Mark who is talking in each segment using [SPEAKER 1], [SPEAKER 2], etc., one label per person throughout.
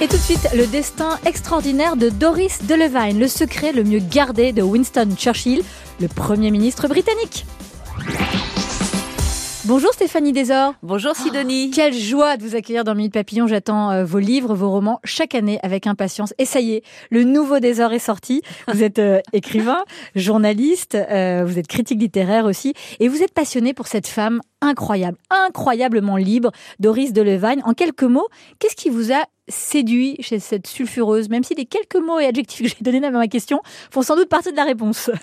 [SPEAKER 1] Et tout de suite, le destin extraordinaire de Doris Delevingne, le secret le mieux gardé de Winston Churchill, le Premier ministre britannique. Bonjour Stéphanie Desor.
[SPEAKER 2] Bonjour Sidonie.
[SPEAKER 1] Oh, quelle joie de vous accueillir dans Minute Papillon. J'attends euh, vos livres, vos romans chaque année avec impatience. Et ça y est, le nouveau Desor est sorti. Vous êtes euh, écrivain, journaliste, euh, vous êtes critique littéraire aussi. Et vous êtes passionné pour cette femme incroyable, incroyablement libre, Doris Delevingne. En quelques mots, qu'est-ce qui vous a séduit chez cette sulfureuse, même si les quelques mots et adjectifs que j'ai donnés dans ma question font sans doute partie de la réponse.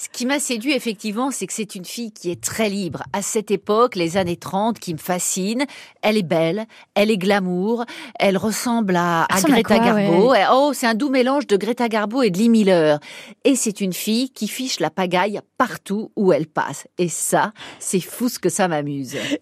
[SPEAKER 2] Ce qui m'a séduit effectivement, c'est que c'est une fille qui est très libre. À cette époque, les années 30, qui me fascine. Elle est belle, elle est glamour, elle ressemble à, à Greta Garbo. Oh, c'est un doux mélange de Greta Garbo et de Lee Miller. Et c'est une fille qui fiche la pagaille partout où elle passe. Et ça, c'est fou ce que ça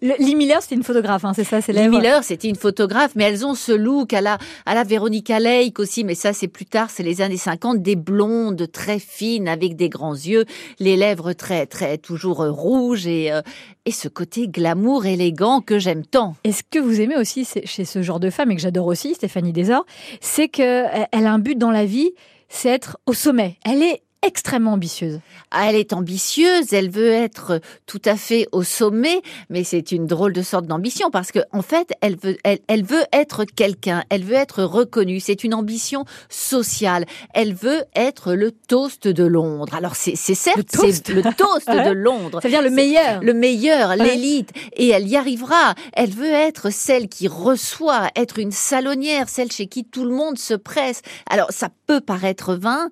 [SPEAKER 1] Lee Miller, c'était une photographe, hein, c'est ça, c'est
[SPEAKER 2] Lee Miller, c'était une photographe, mais elles ont ce look à la, à la Véronica Lake aussi, mais ça, c'est plus tard, c'est les années 50, des blondes très fines avec des grands yeux les lèvres très, très, toujours euh, rouges et, euh, et ce côté glamour élégant que j'aime tant.
[SPEAKER 1] Et ce que vous aimez aussi chez ce genre de femme et que j'adore aussi, Stéphanie Desor, c'est qu'elle a un but dans la vie, c'est être au sommet. Elle est extrêmement ambitieuse.
[SPEAKER 2] Ah, elle est ambitieuse, elle veut être tout à fait au sommet, mais c'est une drôle de sorte d'ambition parce que en fait, elle veut, elle, veut être quelqu'un, elle veut être reconnue. C'est une ambition sociale. Elle veut être le toast de Londres. Alors c'est certes, c'est le toast de Londres.
[SPEAKER 1] C'est-à-dire le meilleur,
[SPEAKER 2] le meilleur, l'élite, et elle y arrivera. Elle veut être celle qui reçoit, être une salonnière, celle chez qui tout le monde se presse. Alors ça peut paraître vain.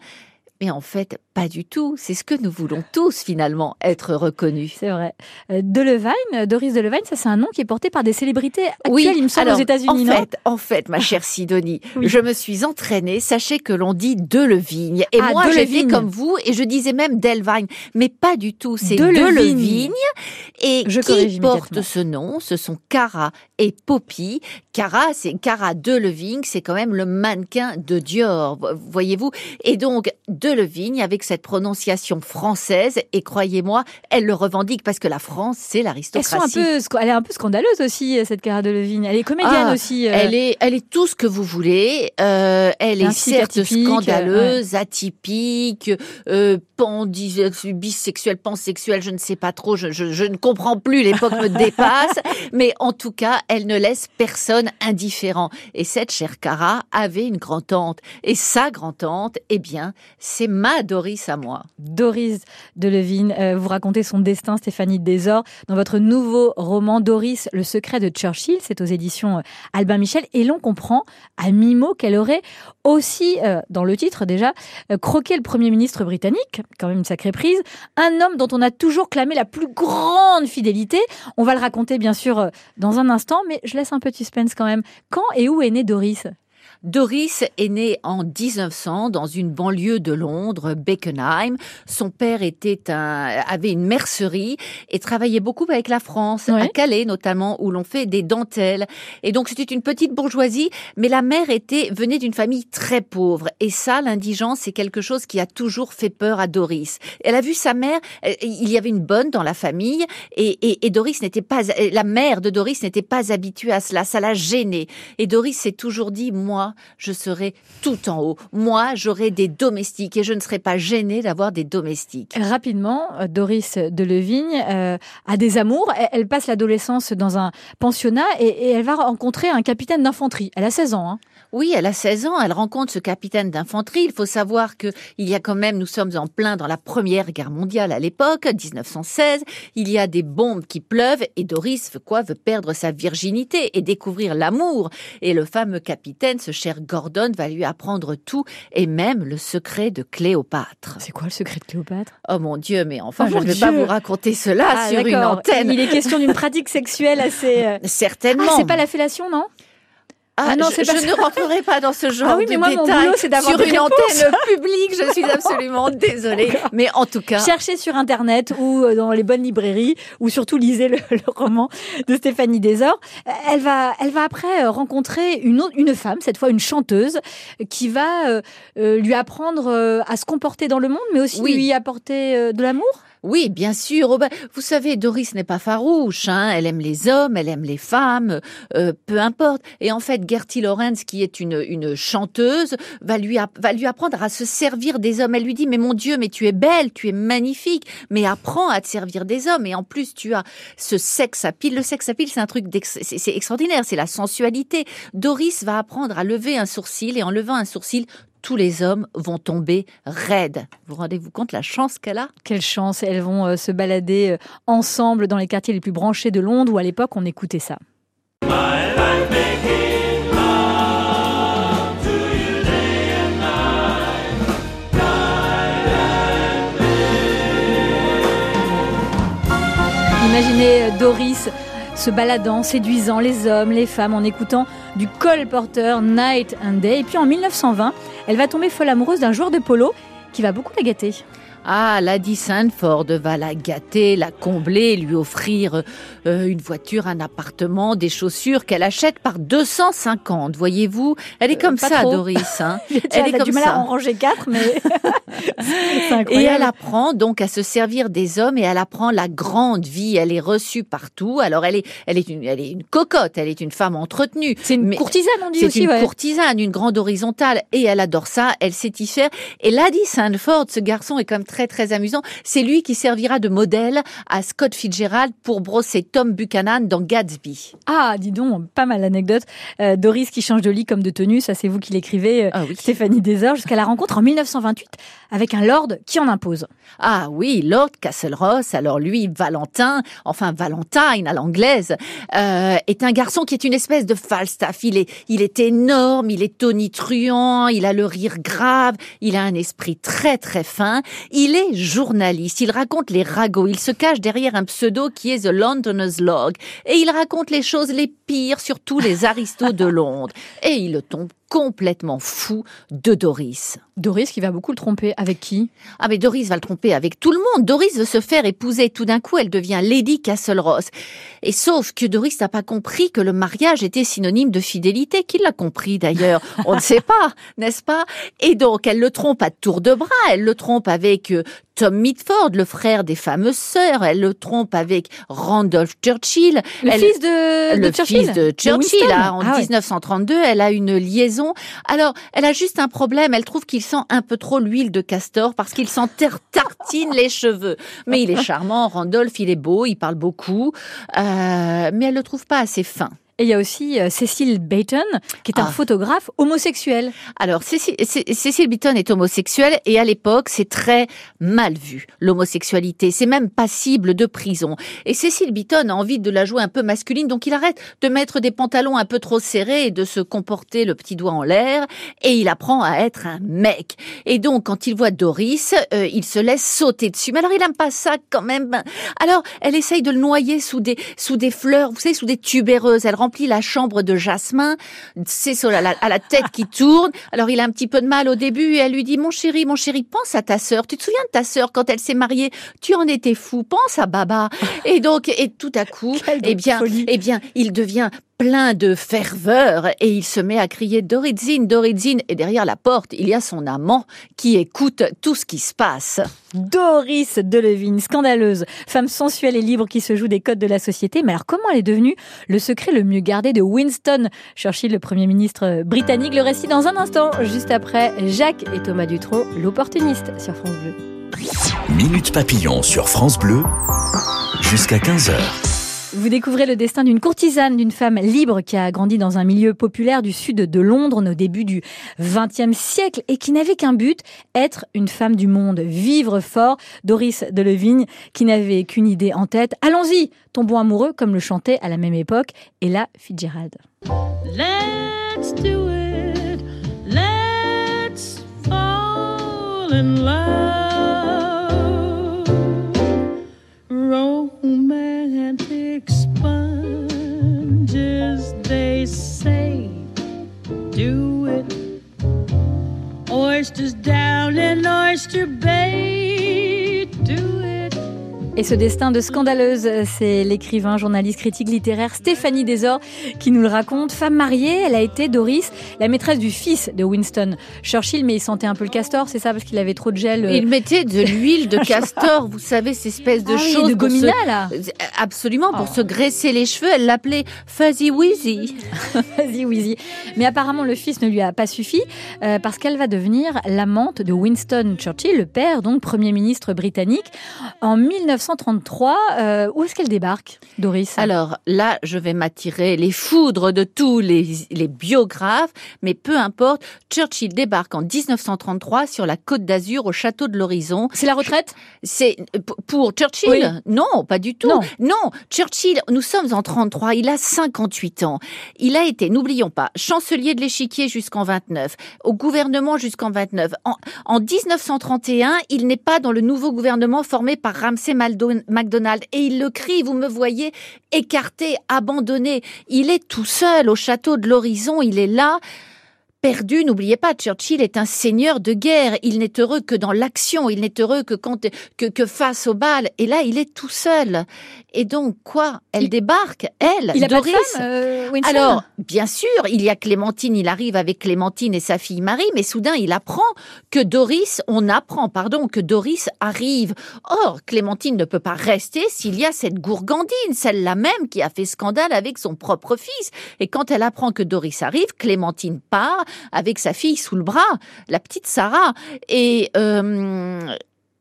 [SPEAKER 2] Mais en fait, pas du tout. C'est ce que nous voulons tous finalement, être reconnus.
[SPEAKER 1] C'est vrai. Euh, Delevingne, Doris Delevingne, ça c'est un nom qui est porté par des célébrités actuelles, oui, il me semble, aux États-Unis.
[SPEAKER 2] En fait, en fait, ma chère Sidonie, je me suis entraînée. Sachez que l'on dit Delevigne. Et ah, moi, j'ai comme vous, et je disais même Delvigne, mais pas du tout. C'est Delevigne. Et je qui porte ce nom Ce sont Cara et Poppy. Cara, c'est Cara Delevigne, c'est quand même le mannequin de Dior, voyez-vous. Et donc Delevigne avec cette prononciation française et croyez-moi, elle le revendique parce que la France, c'est l'aristocratie.
[SPEAKER 1] Elle est un peu scandaleuse aussi, cette Cara Delevingne. Elle est comédienne ah, aussi.
[SPEAKER 2] Euh. Elle est, elle est tout ce que vous voulez. Euh, elle est certes scandaleuse, atypique, euh, bisexuelle, pansexuelle, je ne sais pas trop. Je, je, je ne comprends plus. L'époque me dépasse. Mais en tout cas, elle ne laisse personne indifférent. Et cette chère Cara avait une grand-tante. Et sa grand-tante, eh bien, c'est ma Doris à moi.
[SPEAKER 1] Doris de Levine, euh, vous racontez son destin, Stéphanie Desor, dans votre nouveau roman Doris, le secret de Churchill. C'est aux éditions euh, Albin Michel. Et l'on comprend à mi-mot qu'elle aurait aussi, euh, dans le titre déjà, croqué le Premier ministre britannique, quand même une sacrée prise, un homme dont on a toujours clamé la plus grande fidélité. On va le raconter bien sûr dans un instant, mais je laisse un peu de suspense quand même. Quand et où est né Doris?
[SPEAKER 2] Doris est née en 1900 dans une banlieue de Londres, Beckenham. Son père était un, avait une mercerie et travaillait beaucoup avec la France, à Calais notamment, où l'on fait des dentelles. Et donc c'était une petite bourgeoisie, mais la mère était venait d'une famille très pauvre. Et ça, l'indigence, c'est quelque chose qui a toujours fait peur à Doris. Elle a vu sa mère, il y avait une bonne dans la famille, et, et, et Doris n'était pas, la mère de Doris n'était pas habituée à cela. Ça l'a gênée. Et Doris s'est toujours dit, moi, je serai tout en haut. Moi, j'aurai des domestiques et je ne serai pas gênée d'avoir des domestiques.
[SPEAKER 1] Rapidement, euh, Doris de Levigne euh, a des amours. Elle, passe l'adolescence dans un pensionnat et, elle va rencontrer un capitaine d'infanterie. Elle a 16 ans. Hein.
[SPEAKER 2] Oui, elle a 16 ans, elle rencontre ce capitaine d'infanterie. Il faut savoir que il y a quand même, nous sommes en plein dans la première guerre mondiale à l'époque, 1916. Il y a des bombes qui pleuvent et Doris veut quoi Veut perdre sa virginité et découvrir l'amour. Et le fameux capitaine, ce cher Gordon, va lui apprendre tout et même le secret de Cléopâtre.
[SPEAKER 1] C'est quoi le secret de Cléopâtre?
[SPEAKER 2] Oh mon Dieu, mais enfin, oh je ne vais pas vous raconter cela ah, sur une antenne.
[SPEAKER 1] Il est question d'une pratique sexuelle assez.
[SPEAKER 2] Euh, Certainement. Ah,
[SPEAKER 1] c'est pas la fellation, non?
[SPEAKER 2] Ah,
[SPEAKER 1] Ah non,
[SPEAKER 2] je,
[SPEAKER 1] pas
[SPEAKER 2] je ne rentrerai pas dans ce genre
[SPEAKER 1] Ah oui,
[SPEAKER 2] de
[SPEAKER 1] mais moi, mon
[SPEAKER 2] détails
[SPEAKER 1] boulot, c'est d'avoir
[SPEAKER 2] sur une
[SPEAKER 1] réponses.
[SPEAKER 2] antenne publique. Je suis absolument désolée, mais en tout cas,
[SPEAKER 1] Cherchez sur Internet ou euh, dans les bonnes librairies ou surtout lisez le, le roman de Stéphanie Desor. Elle va, elle va après euh, rencontrer une, autre, une femme, cette fois une chanteuse, qui va euh, lui apprendre à se comporter dans le monde, mais aussi
[SPEAKER 2] Oui.
[SPEAKER 1] lui apporter de l'amour?
[SPEAKER 2] Oui, bien sûr. Vous savez, Doris n'est pas farouche. Hein. Elle aime les hommes, elle aime les femmes, euh, peu importe. Et en fait, Gertie Lawrence, qui est une, une chanteuse, va lui, va lui apprendre à se servir des hommes. Elle lui dit, mais mon Dieu, mais tu es belle, tu es magnifique, mais apprends à te servir des hommes. Et en plus, tu as ce sexe à pile. Le sexe à pile, c'est un truc, c'est extraordinaire, c'est la sensualité. Doris va apprendre à lever un sourcil et en levant un sourcil, tous les hommes vont tomber raides. Vous rendez-vous compte la chance qu'elle a?
[SPEAKER 1] Quelle chance, elles vont euh, se balader euh, ensemble dans les quartiers les plus branchés de Londres où à l'époque on écoutait ça. Imaginez euh, Doris se baladant, séduisant les hommes, les femmes, en écoutant du Cole Porter Night and Day. Et puis en 1920, elle va tomber folle amoureuse d'un joueur de polo qui va beaucoup la gâter.
[SPEAKER 2] Ah, Lady Sandford va la gâter, la combler, lui offrir euh, une voiture, un appartement, des chaussures qu'elle achète par 250, voyez-vous Elle est
[SPEAKER 1] Euh,
[SPEAKER 2] comme ça,
[SPEAKER 1] trop.
[SPEAKER 2] Doris. Hein
[SPEAKER 1] Elle,
[SPEAKER 2] Elle est
[SPEAKER 1] a du
[SPEAKER 2] comme
[SPEAKER 1] mal
[SPEAKER 2] ça.
[SPEAKER 1] à en ranger quatre, mais c'est
[SPEAKER 2] Et elle apprend donc à se servir des hommes et elle apprend la grande vie. Elle est reçue partout. Alors elle est, elle est une, elle est une cocotte. Elle est une femme entretenue.
[SPEAKER 1] C'est une
[SPEAKER 2] Mais-
[SPEAKER 1] courtisane, on dit
[SPEAKER 2] C'est
[SPEAKER 1] aussi.
[SPEAKER 2] une
[SPEAKER 1] ouais.
[SPEAKER 2] courtisane, une grande horizontale, et elle adore ça, elle sait y faire. Et Lady Sandford, ce garçon est quand même très très amusant. C'est lui qui servira de modèle à Scott Fitzgerald pour brosser Tom Buchanan dans Gatsby.
[SPEAKER 1] Ah, dis donc, pas mal d'anecdotes. Euh, Doris qui change de lit comme de tenue, ça c'est vous qui l'écrivez, euh,
[SPEAKER 2] Ah oui.
[SPEAKER 1] Stéphanie Desor, jusqu'à la rencontre en 1928 avec un lord qui en impose.
[SPEAKER 2] Ah oui, Lord Castleross, alors lui, Valentin, enfin Valentine à l'anglaise, euh, est un garçon qui est une espèce de Falstaff. Il est, il est énorme, il est tonitruant, il a le rire grave, il a un esprit très très fin. Il est journaliste, il raconte les ragots, il se cache derrière un pseudo qui est The Londoner's Log, et il raconte les choses les pires sur tous les aristos de Londres. Et il tombe complètement fou de Doris.
[SPEAKER 1] Doris qui va beaucoup le tromper. Avec qui?
[SPEAKER 2] Ah mais Doris va le tromper avec tout le monde. Doris veut se faire épouser. Tout d'un coup, elle devient Lady Castleross. Et sauf que Doris n'a pas compris que le mariage était synonyme de fidélité. Qui l'a compris d'ailleurs? On ne sait pas, n'est-ce pas? Et donc, elle le trompe à tour de bras. Elle le trompe avec euh, Tom Mitford, le frère des fameuses sœurs. Elle le trompe avec Randolph Churchill.
[SPEAKER 1] Le
[SPEAKER 2] Elle-
[SPEAKER 1] fils de,
[SPEAKER 2] le
[SPEAKER 1] de Churchill
[SPEAKER 2] fils de Churchill, là, en
[SPEAKER 1] Ah ouais.
[SPEAKER 2] 1932, elle a une liaison. Alors, elle a juste un problème. Elle trouve qu'il sent un peu trop l'huile de castor parce qu'il s'en ter- tartine les cheveux. Mais il est charmant, Randolph, il est beau, il parle beaucoup, euh, mais elle le trouve pas assez fin.
[SPEAKER 1] Et il y a aussi euh, Cécile Bayton, qui est un
[SPEAKER 2] Ah.
[SPEAKER 1] photographe homosexuel.
[SPEAKER 2] Alors, Cécile, Cé- Cécile Beaton est homosexuelle et à l'époque, c'est très mal vu, l'homosexualité. C'est même passible de prison. Et Cécile Beaton a envie de la jouer un peu masculine, donc il arrête de mettre des pantalons un peu trop serrés et de se comporter le petit doigt en l'air et il apprend à être un mec. Et donc, quand il voit Doris, euh, il se laisse sauter dessus. Mais alors, il aime pas ça quand même. Alors, elle essaye de le noyer sous des, sous des fleurs, vous savez, sous des tubéreuses. Elle remplit la chambre de jasmin, c'est sur la, à la tête qui tourne. Alors, il a un petit peu de mal au début et elle lui dit, mon chéri, mon chéri, pense à ta sœur. Tu te souviens de ta sœur quand elle s'est mariée? Tu en étais fou. Pense à Baba. Et donc, et tout à coup, eh bien, eh bien, il devient plein de ferveur et il se met à crier Doritzine, Doritzine. Et derrière la porte, il y a son amant qui écoute tout ce qui se passe.
[SPEAKER 1] Doris Delevingne, scandaleuse, femme sensuelle et libre qui se joue des codes de la société. Mais alors, comment elle est devenue le secret le mieux gardé de Winston? Churchill, le Premier ministre britannique Le récit dans un instant, juste après Jacques et Thomas Dutronc, l'opportuniste sur France Bleu.
[SPEAKER 3] Minute Papillon sur France Bleu, jusqu'à 15h.
[SPEAKER 1] Vous découvrez le destin d'une courtisane, d'une femme libre qui a grandi dans un milieu populaire du sud de Londres au début du XXe siècle et qui n'avait qu'un but, être une femme du monde, vivre fort. Doris Delevigne qui n'avait qu'une idée en tête. Allons-y, tombons amoureux comme le chantait à la même époque Ella Fitzgerald.
[SPEAKER 4] Let's do it. Let's fall in love.
[SPEAKER 1] Et ce destin de scandaleuse, c'est l'écrivain, journaliste, critique littéraire Stéphanie Desor qui nous le raconte. Femme mariée, elle a été Doris, la maîtresse du fils de Winston Churchill, mais il sentait un peu le castor, c'est ça, parce qu'il avait trop de gel. euh,
[SPEAKER 2] Il mettait de l'huile de castor, vous savez, ces espèces de
[SPEAKER 1] Ah oui,
[SPEAKER 2] choses.
[SPEAKER 1] de
[SPEAKER 2] se-
[SPEAKER 1] gomina, là.
[SPEAKER 2] Absolument, pour
[SPEAKER 1] Oh.
[SPEAKER 2] se graisser les cheveux. Elle l'appelait Fuzzy Wuzzy.
[SPEAKER 1] Vas-y, Wheezy. Mais apparemment, le fils ne lui a pas suffi euh, parce qu'elle va devenir l'amante de Winston Churchill, le père, donc Premier ministre britannique. En 1933, euh, où est-ce qu'elle débarque, Doris?
[SPEAKER 2] Alors là, je vais m'attirer les foudres de tous les, les biographes, mais peu importe. Churchill débarque en 1933 sur la côte d'Azur au château de l'Horizon.
[SPEAKER 1] C'est la retraite?
[SPEAKER 2] C'est pour Churchill?
[SPEAKER 1] Oui.
[SPEAKER 2] Non, pas du tout.
[SPEAKER 1] Non.
[SPEAKER 2] Churchill, nous sommes en 33, il a 58 ans. Il a été, n'oublions pas, chancelier de l'échiquier jusqu'en 29, au gouvernement jusqu'en 29. En, en 1931, il n'est pas dans le nouveau gouvernement formé par Ramsay Maldo- MacDonald et il le crie, vous me voyez écarté, abandonné. Il est tout seul au château de l'Horizon, il est là perdu. N'oubliez pas, Churchill est un seigneur de guerre. Il n'est heureux que dans l'action. Il n'est heureux que quand que, que face au bal. Et là, il est tout seul. Et donc quoi? Elle
[SPEAKER 1] Il-
[SPEAKER 2] débarque, elle,
[SPEAKER 1] Il a pas de
[SPEAKER 2] Doris.
[SPEAKER 1] femme, euh,
[SPEAKER 2] Alors, bien sûr, il y a Clémentine, il arrive avec Clémentine et sa fille Marie, mais soudain, il apprend que Doris, on apprend, pardon, que Doris arrive. Or, Clémentine ne peut pas rester s'il y a cette gourgandine, celle-là même qui a fait scandale avec son propre fils. Et quand elle apprend que Doris arrive, Clémentine part avec sa fille sous le bras, la petite Sarah. Et, euh,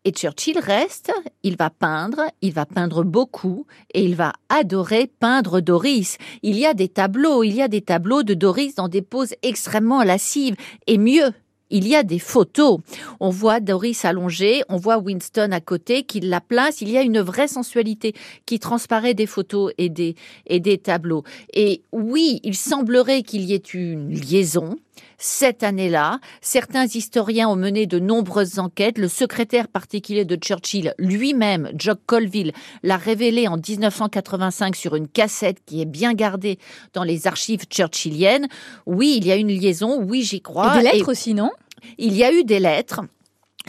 [SPEAKER 2] et Churchill reste, il va peindre, il va peindre beaucoup, et il va adorer peindre Doris. Il y a des tableaux, il y a des tableaux de Doris dans des poses extrêmement lascives, et mieux. Il y a des photos. On voit Doris allongée, on voit Winston à côté qui la place. Il y a une vraie sensualité qui transparaît des photos et des, et des tableaux. Et oui, il semblerait qu'il y ait une liaison. Cette année-là, certains historiens ont mené de nombreuses enquêtes. Le secrétaire particulier de Churchill lui-même, Jock Colville, l'a révélé en 1985 sur une cassette qui est bien gardée dans les archives churchilliennes. Oui, il y a une liaison. Oui, j'y crois.
[SPEAKER 1] Et des lettres
[SPEAKER 2] Et
[SPEAKER 1] aussi, non?
[SPEAKER 2] il y a eu des lettres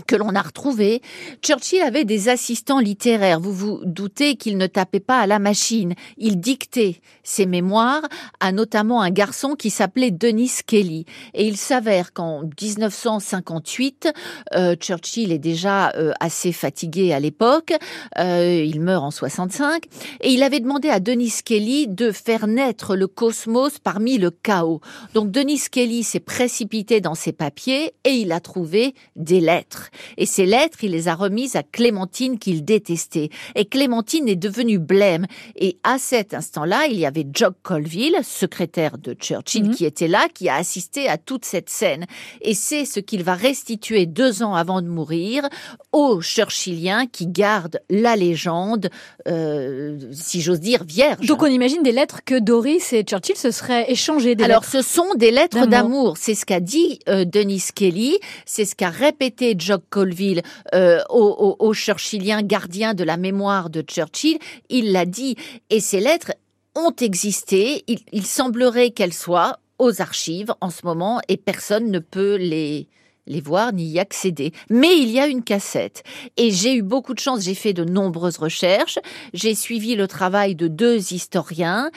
[SPEAKER 2] que l'on a retrouvées. Churchill avait des assistants littéraires. Vous vous doutez qu'il ne tapait pas à la machine. Il dictait ses mémoires à notamment un garçon qui s'appelait Denis Kelly. Et il s'avère qu'en 1958, euh, Churchill est déjà euh, assez fatigué à l'époque. Euh, il meurt en 65. Et il avait demandé à Denis Kelly de faire naître le cosmos parmi le chaos. Donc Denis Kelly s'est précipité dans ses papiers et il a trouvé des lettres. Et ces lettres, il les a remises à Clémentine qu'il détestait. Et Clémentine est devenue blême. Et à cet instant-là, il y avait Jock Colville, secrétaire de Churchill,
[SPEAKER 1] Mhm.
[SPEAKER 2] qui était là, qui a assisté à toute cette scène. Et c'est ce qu'il va restituer deux ans avant de mourir aux Churchilliens qui gardent la légende, euh, si j'ose dire, vierge.
[SPEAKER 1] Donc on imagine des lettres que Doris et Churchill se seraient échangées. Des
[SPEAKER 2] Alors,
[SPEAKER 1] lettres.
[SPEAKER 2] ce sont des lettres
[SPEAKER 1] D'amour.
[SPEAKER 2] C'est ce qu'a dit euh, Denis Kelly, c'est ce qu'a répété Jock Colville euh, aux Churchilliens gardiens de la mémoire de Churchill. Il l'a dit. Et ces lettres ont existé. Il, il semblerait qu'elles soient aux archives en ce moment et personne ne peut les les voir ni y accéder. Mais il y a une cassette. Et j'ai eu beaucoup de chance, j'ai fait de nombreuses recherches, j'ai suivi le travail de deux historiens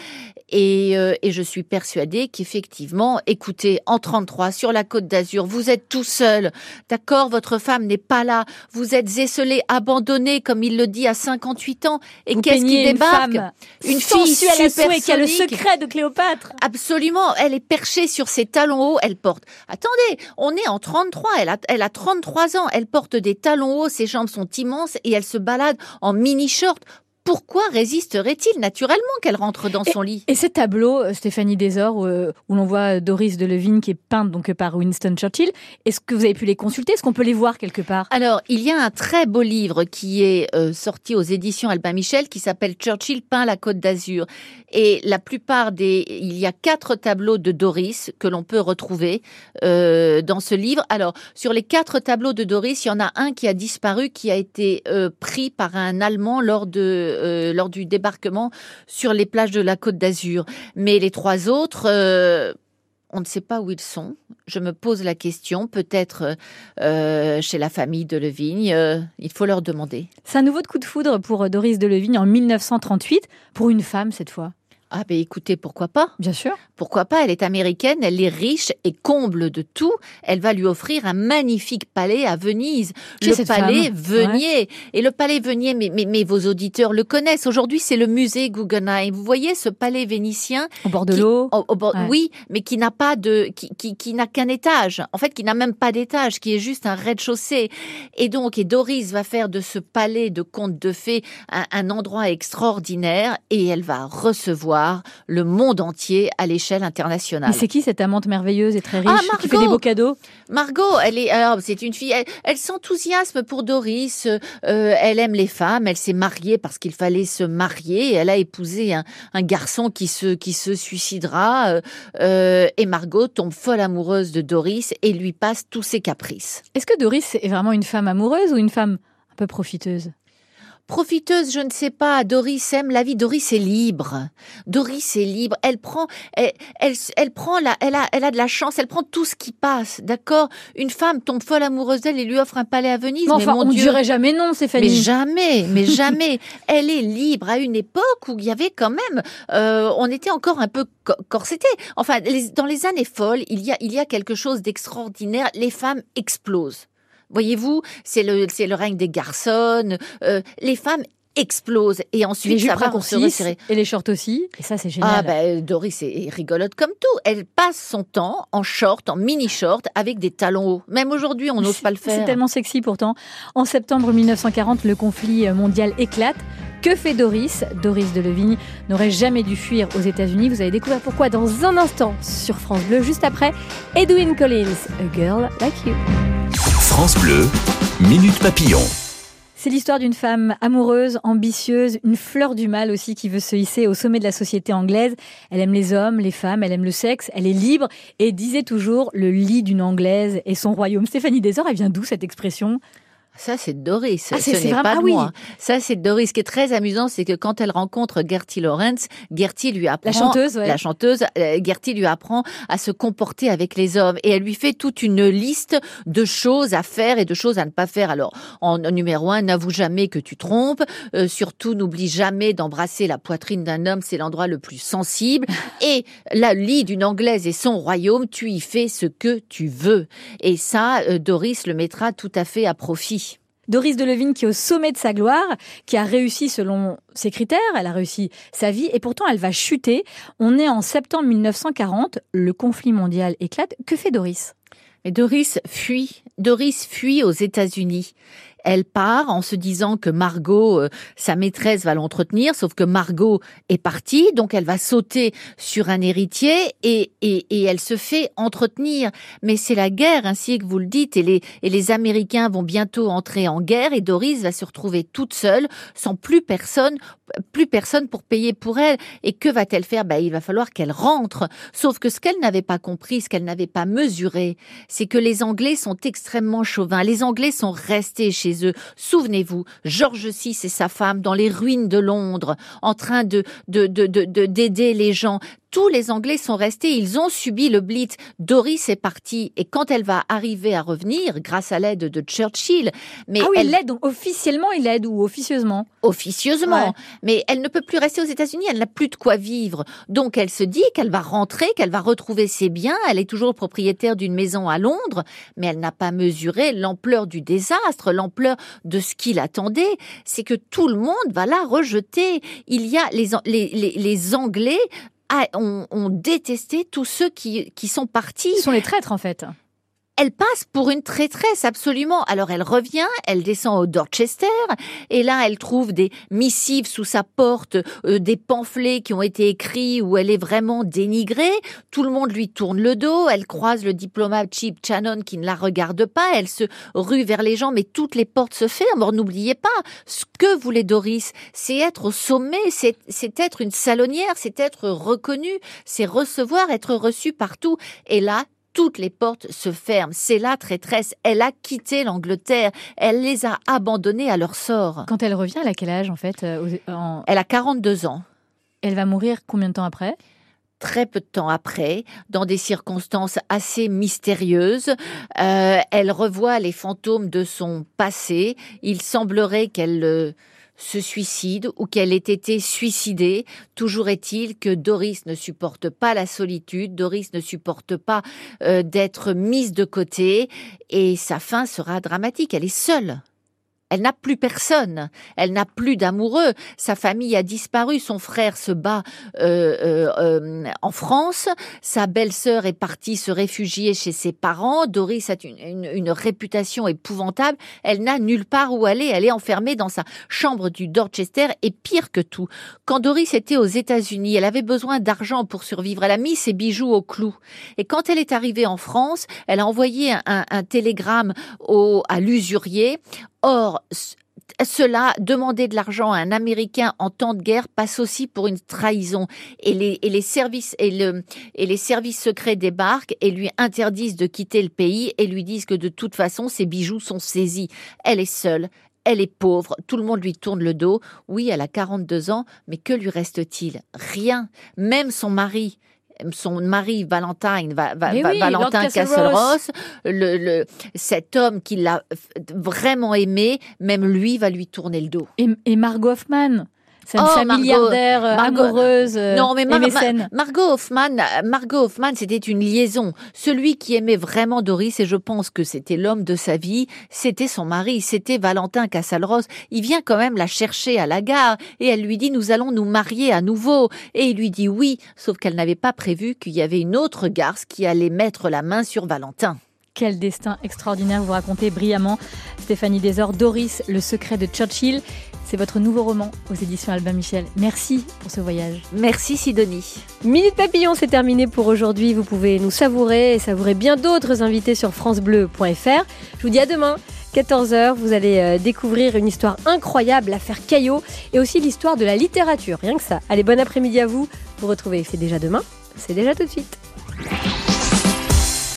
[SPEAKER 2] et, euh, et je suis persuadée qu'effectivement, écoutez, en 33 sur la côte d'Azur, vous êtes tout seul, d'accord, votre femme n'est pas là, vous êtes esselé, abandonné, comme il le dit à 58 ans, et qu'est-ce qui débarque
[SPEAKER 1] Une, femme
[SPEAKER 2] Une fille
[SPEAKER 1] souhait qui a le secret de Cléopâtre.
[SPEAKER 2] Absolument, elle est perchée sur ses talons hauts, elle porte. Attendez, on est en 33, elle a, elle a 33 ans, elle porte des talons hauts, ses jambes sont immenses et elle se balade en mini-short. Pourquoi résisterait-il naturellement qu'elle rentre dans son lit?
[SPEAKER 1] Et ces tableaux, euh, Stéphanie Desor, où, euh, où l'on voit Doris de Levine qui est peinte donc par Winston Churchill, est-ce que vous avez pu les consulter? Est-ce qu'on peut les voir quelque part?
[SPEAKER 2] Alors, il y a un très beau livre qui est euh, sorti aux éditions Albin Michel qui s'appelle Churchill peint la Côte d'Azur. Et la plupart des, il y a quatre tableaux de Doris que l'on peut retrouver euh, dans ce livre. Alors, sur les quatre tableaux de Doris, il y en a un qui a disparu, qui a été euh, pris par un Allemand lors de euh, lors du débarquement sur les plages de la Côte d'Azur. Mais les trois autres. euh, on ne sait pas où ils sont. Je me pose la question, peut-être euh, chez la famille de Levigne. il faut leur demander.
[SPEAKER 1] C'est un nouveau coup de foudre pour Doris Delevigne en 1938, pour une femme cette fois.
[SPEAKER 2] Ah ben écoutez, pourquoi pas?
[SPEAKER 1] Bien sûr.
[SPEAKER 2] Pourquoi pas? Elle est américaine, elle est riche et comble de tout. Elle va lui offrir un magnifique palais à Venise,
[SPEAKER 1] Qui
[SPEAKER 2] le palais Venier. Et le palais Venier, mais, mais, mais vos auditeurs le connaissent. Aujourd'hui, c'est le musée Guggenheim. Vous voyez ce palais vénitien
[SPEAKER 1] Au bord de l'eau? Ouais.
[SPEAKER 2] Oui, mais qui n'a pas de, qui, qui, qui n'a qu'un étage. En fait, qui n'a même pas d'étage, qui est juste un rez-de-chaussée. Et donc, et Doris va faire de ce palais de contes de fées un, un endroit extraordinaire et elle va recevoir le monde entier à l'échelle internationale.
[SPEAKER 1] Mais c'est qui cette amante merveilleuse et très riche
[SPEAKER 2] Ah,
[SPEAKER 1] qui fait
[SPEAKER 2] Margot
[SPEAKER 1] des beaux cadeaux?
[SPEAKER 2] Margot, elle est, alors c'est une fille, elle, elle s'enthousiasme pour Doris. euh, elle aime les femmes. Elle s'est mariée parce qu'il fallait se marier. Elle a épousé un, un garçon qui se qui se suicidera. euh, euh, et Margot tombe folle amoureuse de Doris et lui passe tous ses caprices.
[SPEAKER 1] Est-ce que Doris est vraiment une femme amoureuse ou une femme un peu profiteuse?
[SPEAKER 2] Profiteuse, je ne sais pas. Doris aime la vie. Doris est libre. Doris est libre. Elle prend, elle, elle, elle prend la, elle a, elle a de la chance. Elle prend tout ce qui passe. D'accord? Une femme tombe folle amoureuse d'elle et lui offre un palais à Venise.
[SPEAKER 1] Mais
[SPEAKER 2] mais
[SPEAKER 1] enfin,
[SPEAKER 2] mon
[SPEAKER 1] on
[SPEAKER 2] Dieu.
[SPEAKER 1] dirait jamais non,
[SPEAKER 2] Mais
[SPEAKER 1] Stéphanie.
[SPEAKER 2] jamais, mais jamais. Elle est libre à une époque où il y avait quand même, euh, on était encore un peu co- corseté. Enfin, les- dans les années folles, il y a, il y a quelque chose d'extraordinaire. Les femmes explosent. Voyez-vous, c'est le, c'est le règne des garçons. euh, les femmes explosent et ensuite
[SPEAKER 1] les
[SPEAKER 2] ça va
[SPEAKER 1] et les shorts aussi. Et ça, c'est génial.
[SPEAKER 2] Ah ben Doris est, rigolote comme tout. Elle passe son temps en short, en mini short, avec des talons hauts. Même aujourd'hui, on n'ose pas le
[SPEAKER 1] C'est
[SPEAKER 2] faire.
[SPEAKER 1] tellement sexy pourtant. En septembre 1940, le conflit mondial éclate. Que fait Doris? Doris Delevigne n'aurait jamais dû fuir aux États-Unis. Vous allez découvrir pourquoi dans un instant sur France Bleu, juste après Edwin Collins, A Girl Like You.
[SPEAKER 3] France Minute Papillon.
[SPEAKER 1] C'est l'histoire d'une femme amoureuse, ambitieuse, une fleur du mal aussi qui veut se hisser au sommet de la société anglaise. Elle aime les hommes, les femmes, elle aime le sexe, elle est libre et disait toujours le lit d'une anglaise et son royaume. Stéphanie Desor, elle vient d'où cette expression?
[SPEAKER 2] Ça, c'est Doris.
[SPEAKER 1] Ah,
[SPEAKER 2] Ce
[SPEAKER 1] c'est
[SPEAKER 2] n'est pas
[SPEAKER 1] ah oui.
[SPEAKER 2] moi. Ça, c'est Doris. Ce qui est très amusant, c'est que quand elle rencontre Gertie Lawrence, Gertie lui apprend.
[SPEAKER 1] La chanteuse, ouais.
[SPEAKER 2] La chanteuse, euh, Gertie lui apprend à se comporter avec les hommes. Et elle lui fait toute une liste de choses à faire et de choses à ne pas faire. Alors, en numéro un, n'avoue jamais que tu trompes. Euh, surtout, n'oublie jamais d'embrasser la poitrine d'un homme. C'est l'endroit le plus sensible. et la lit d'une anglaise et son royaume, tu y fais ce que tu veux. Et ça, euh, Doris le mettra tout à fait à profit.
[SPEAKER 1] Doris Delevigne qui est au sommet de sa gloire, qui a réussi selon ses critères, elle a réussi sa vie et pourtant elle va chuter. On est en septembre 1940, le conflit mondial éclate. Que fait Doris?
[SPEAKER 2] Mais Doris fuit. Doris fuit aux États-Unis. Elle part en se disant que Margot, euh, sa maîtresse, va l'entretenir, sauf que Margot est partie, donc elle va sauter sur un héritier et, et, et elle se fait entretenir. Mais c'est la guerre, ainsi que vous le dites, et les, et les Américains vont bientôt entrer en guerre et Doris va se retrouver toute seule, sans plus personne, plus personne pour payer pour elle. Et que va-t-elle faire? Ben, Il va falloir qu'elle rentre. Sauf que ce qu'elle n'avait pas compris, ce qu'elle n'avait pas mesuré, c'est que les Anglais sont extrêmement chauvins. Les Anglais sont restés chez eux. Souvenez-vous, George VI et sa femme dans les ruines de Londres, en train de de de de- de- d'aider les gens. Tous les Anglais sont restés, ils ont subi le Blitz. Doris est partie et quand elle va arriver à revenir, grâce à l'aide de Churchill, mais
[SPEAKER 1] Ah oui,
[SPEAKER 2] elle
[SPEAKER 1] l'aide, officiellement il l'aide ou officieusement?
[SPEAKER 2] Officieusement,
[SPEAKER 1] Ouais.
[SPEAKER 2] mais elle ne peut plus rester aux États-Unis, elle n'a plus de quoi vivre. Donc elle se dit qu'elle va rentrer, qu'elle va retrouver ses biens, elle est toujours propriétaire d'une maison à Londres, mais elle n'a pas mesuré l'ampleur du désastre, l'ampleur de ce qui l'attendait, c'est que tout le monde va la rejeter. Il y a les, les, les, les Anglais ont, ont détesté tous ceux qui, qui sont partis
[SPEAKER 1] Ils sont les traîtres en fait.
[SPEAKER 2] Elle passe pour une traîtresse, absolument. Alors elle revient, elle descend au Dorchester, et là elle trouve des missives sous sa porte, euh, des pamphlets qui ont été écrits où elle est vraiment dénigrée. Tout le monde lui tourne le dos, elle croise le diplomate Chip Channon qui ne la regarde pas, elle se rue vers les gens, mais toutes les portes se ferment. Or n'oubliez pas, ce que voulait Doris, c'est être au sommet, c'est être une salonnière, c'est être reconnu, c'est recevoir, être reçu partout. Et là, toutes les portes se ferment. C'est la traîtresse. Elle a quitté l'Angleterre. Elle les a abandonnés à leur sort.
[SPEAKER 1] Quand elle revient, elle a quel âge en fait euh, en-
[SPEAKER 2] Elle a 42 ans.
[SPEAKER 1] Elle va mourir combien de temps après?
[SPEAKER 2] Très peu de temps après, dans des circonstances assez mystérieuses. Euh, elle revoit les fantômes de son passé. Il semblerait qu'elle euh, se suicide ou qu'elle ait été suicidée. Toujours est-il que Doris ne supporte pas la solitude, Doris ne supporte pas euh, d'être mise de côté et sa fin sera dramatique. Elle est seule. Elle n'a plus personne, elle n'a plus d'amoureux, sa famille a disparu, son frère se bat euh, euh, euh, en France, sa belle-sœur est partie se réfugier chez ses parents, Doris a une, une, réputation épouvantable, elle n'a nulle part où aller, elle est enfermée dans sa chambre du Dorchester. Et pire que tout, quand Doris était aux États-Unis, elle avait besoin d'argent pour survivre, elle a mis ses bijoux au clou. Et quand elle est arrivée en France, elle a envoyé un, un télégramme au, à l'usurier Or, cela, demander de l'argent à un Américain en temps de guerre passe aussi pour une trahison. Et les, services et les services secrets débarquent et lui interdisent de quitter le pays et lui disent que de toute façon ses bijoux sont saisis. Elle est seule. Elle est pauvre, tout le monde lui tourne le dos. Oui, elle a 42 ans, mais que lui reste-t-il? Rien. Même son mari, son mari Valentine, va, Valentin Casselros, le, le, cet homme qui l'a vraiment aimé, même lui va lui tourner le dos.
[SPEAKER 1] Et, et Margot Hoffman c'est oh, milliardaire, euh, amoureuse, euh, non, mais
[SPEAKER 2] Margot Hoffman, Margot Hoffman, c'était une liaison. Celui qui aimait vraiment Doris, et je pense que c'était l'homme de sa vie, c'était son mari, c'était Valentin Cassalros. Il vient quand même la chercher à la gare et elle lui dit nous allons nous marier à nouveau. Et il lui dit oui, sauf qu'elle n'avait pas prévu qu'il y avait une autre garce qui allait mettre la main sur Valentin.
[SPEAKER 1] Quel destin extraordinaire vous racontez brillamment. Stéphanie Desor, Doris, le secret de Churchill. C'est votre nouveau roman aux éditions Albin Michel. Merci pour ce voyage.
[SPEAKER 2] Merci Sidonie.
[SPEAKER 5] Minute Papillon, c'est terminé pour aujourd'hui. Vous pouvez nous savourer et savourer bien d'autres invités sur francebleu.fr. Je vous dis à demain. 14h, vous allez euh, découvrir une histoire incroyable, l'affaire Caillot, et aussi l'histoire de la littérature, rien que ça. Allez, bon après-midi à vous. Vous retrouvez, c'est déjà demain, c'est déjà tout de suite.